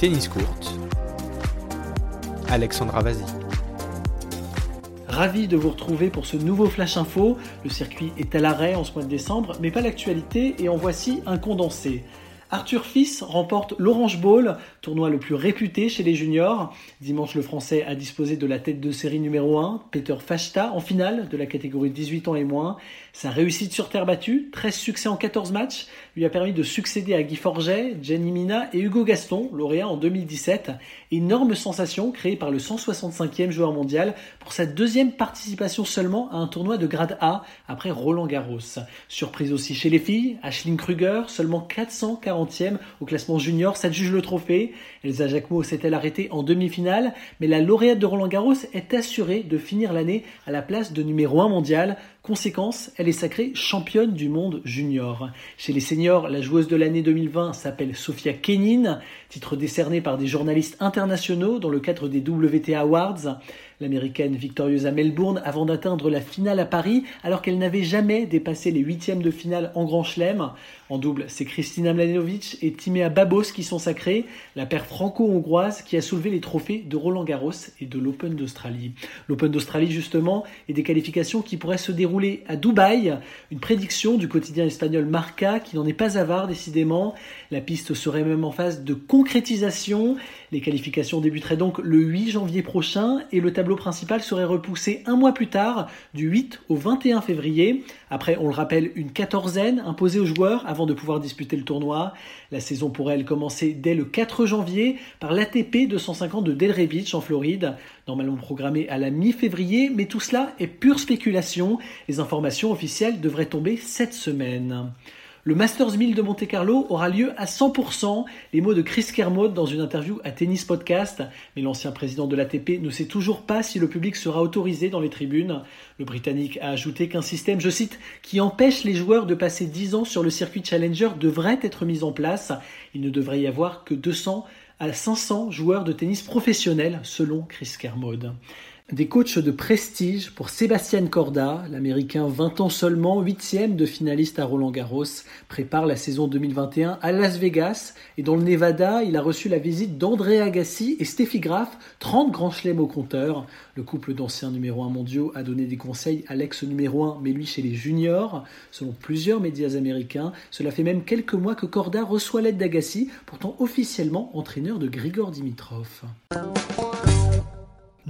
tennis courte. Alexandra Vazi. Ravi de vous retrouver pour ce nouveau Flash Info. Le circuit est à l'arrêt en ce mois de décembre, mais pas l'actualité, et en voici un condensé. Arthur Fils remporte l'Orange Bowl, tournoi le plus réputé chez les juniors. Dimanche, le Français a disposé de la tête de série numéro 1, Peter Fachta, en finale de la catégorie 18 ans et moins. Sa réussite sur terre battue, 13 succès en 14 matchs, lui a permis de succéder à Guy Forget, Jenny Mina et Hugo Gaston, lauréat en 2017. Énorme sensation créée par le 165e joueur mondial pour sa deuxième participation seulement à un tournoi de grade A après Roland Garros. Surprise aussi chez les filles, Ashling Kruger, seulement 440 au classement junior, ça juge le trophée. Elsa Jacquemot s'est-elle arrêtée en demi-finale, mais la lauréate de Roland Garros est assurée de finir l'année à la place de numéro 1 mondial. Conséquence, elle est sacrée championne du monde junior. Chez les seniors, la joueuse de l'année 2020 s'appelle Sofia Kenin, titre décerné par des journalistes internationaux dans le cadre des WTA Awards. L'américaine victorieuse à Melbourne avant d'atteindre la finale à Paris alors qu'elle n'avait jamais dépassé les huitièmes de finale en Grand Chelem. En double, c'est Kristina Mladenovic et Timea Babos qui sont sacrés, la paire franco-hongroise qui a soulevé les trophées de Roland Garros et de l'Open d'Australie. L'Open d'Australie justement et des qualifications qui pourraient se dérouler à Dubaï, une prédiction du quotidien espagnol Marca qui n'en est pas avare décidément. La piste serait même en phase de concrétisation. Les qualifications débuteraient donc le 8 janvier prochain et le tableau principal serait repoussé un mois plus tard, du 8 au 21 février. Après, on le rappelle, une quatorzaine imposée aux joueurs avant de pouvoir disputer le tournoi. La saison pourrait elle commencer dès le 4 janvier par l'ATP 250 de Delray Beach en Floride, normalement programmée à la mi-février, mais tout cela est pure spéculation. Les informations officielles devraient tomber cette semaine. Le Masters 1000 de Monte Carlo aura lieu à 100%. Les mots de Chris Kermode dans une interview à Tennis Podcast. Mais l'ancien président de l'ATP ne sait toujours pas si le public sera autorisé dans les tribunes. Le Britannique a ajouté qu'un système, je cite, qui empêche les joueurs de passer 10 ans sur le circuit Challenger devrait être mis en place. Il ne devrait y avoir que 200 à 500 joueurs de tennis professionnels, selon Chris Kermode. Des coachs de prestige pour Sébastien Corda, l'américain 20 ans seulement, 8 de finaliste à Roland Garros, prépare la saison 2021 à Las Vegas et dans le Nevada, il a reçu la visite d'André Agassi et Steffi Graf, 30 grands chelems au compteur. Le couple d'anciens numéro 1 mondiaux a donné des conseils à l'ex numéro 1, mais lui chez les juniors. Selon plusieurs médias américains, cela fait même quelques mois que Corda reçoit l'aide d'Agassi, pourtant officiellement entraîneur de Grigor Dimitrov.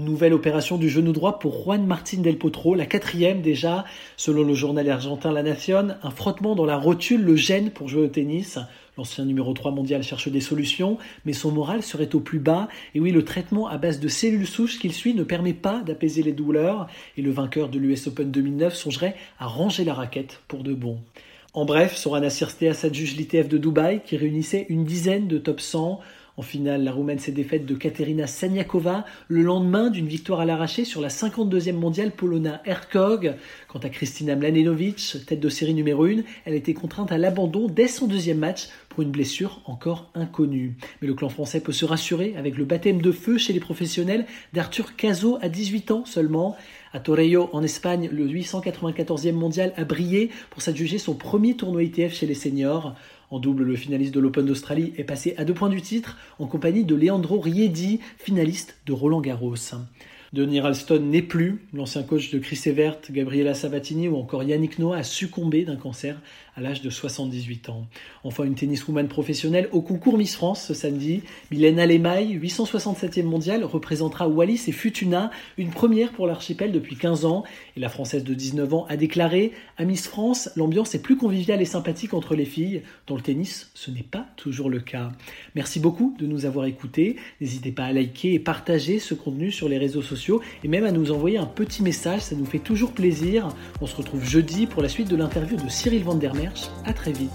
Nouvelle opération du genou droit pour Juan Martin Del Potro, la quatrième déjà, selon le journal argentin La Nación. Un frottement dans la rotule le gêne pour jouer au tennis. L'ancien numéro 3 mondial cherche des solutions, mais son moral serait au plus bas. Et oui, le traitement à base de cellules souches qu'il suit ne permet pas d'apaiser les douleurs. Et le vainqueur de l'US Open 2009 songerait à ranger la raquette pour de bon. En bref, Soran assisté à sa juge l'ITF de Dubaï qui réunissait une dizaine de top 100. En finale, la Roumaine s'est défaite de Katerina Saniakova le lendemain d'une victoire à l'arraché sur la 52e mondiale Polona Erkog. Quant à Kristina Mladenovic, tête de série numéro 1, elle été contrainte à l'abandon dès son deuxième match pour une blessure encore inconnue. Mais le clan français peut se rassurer avec le baptême de feu chez les professionnels d'Arthur Cazot à 18 ans seulement. À Torrejo, en Espagne, le 894e mondial a brillé pour s'adjuger son premier tournoi ITF chez les seniors. En double, le finaliste de l'Open d'Australie est passé à deux points du titre en compagnie de Leandro Riedi, finaliste de Roland Garros. Denis Ralston n'est plus. L'ancien coach de Chris Evert, Gabriela Sabatini ou encore Yannick Noah a succombé d'un cancer à l'âge de 78 ans. Enfin, une tenniswoman professionnelle au concours Miss France ce samedi. Mylène Alemaille, 867e mondiale, représentera Wallis et Futuna, une première pour l'archipel depuis 15 ans. Et la française de 19 ans a déclaré À Miss France, l'ambiance est plus conviviale et sympathique entre les filles. Dans le tennis, ce n'est pas toujours le cas. Merci beaucoup de nous avoir écoutés. N'hésitez pas à liker et partager ce contenu sur les réseaux sociaux et même à nous envoyer un petit message, ça nous fait toujours plaisir. On se retrouve jeudi pour la suite de l'interview de Cyril Vandermerch. À très vite.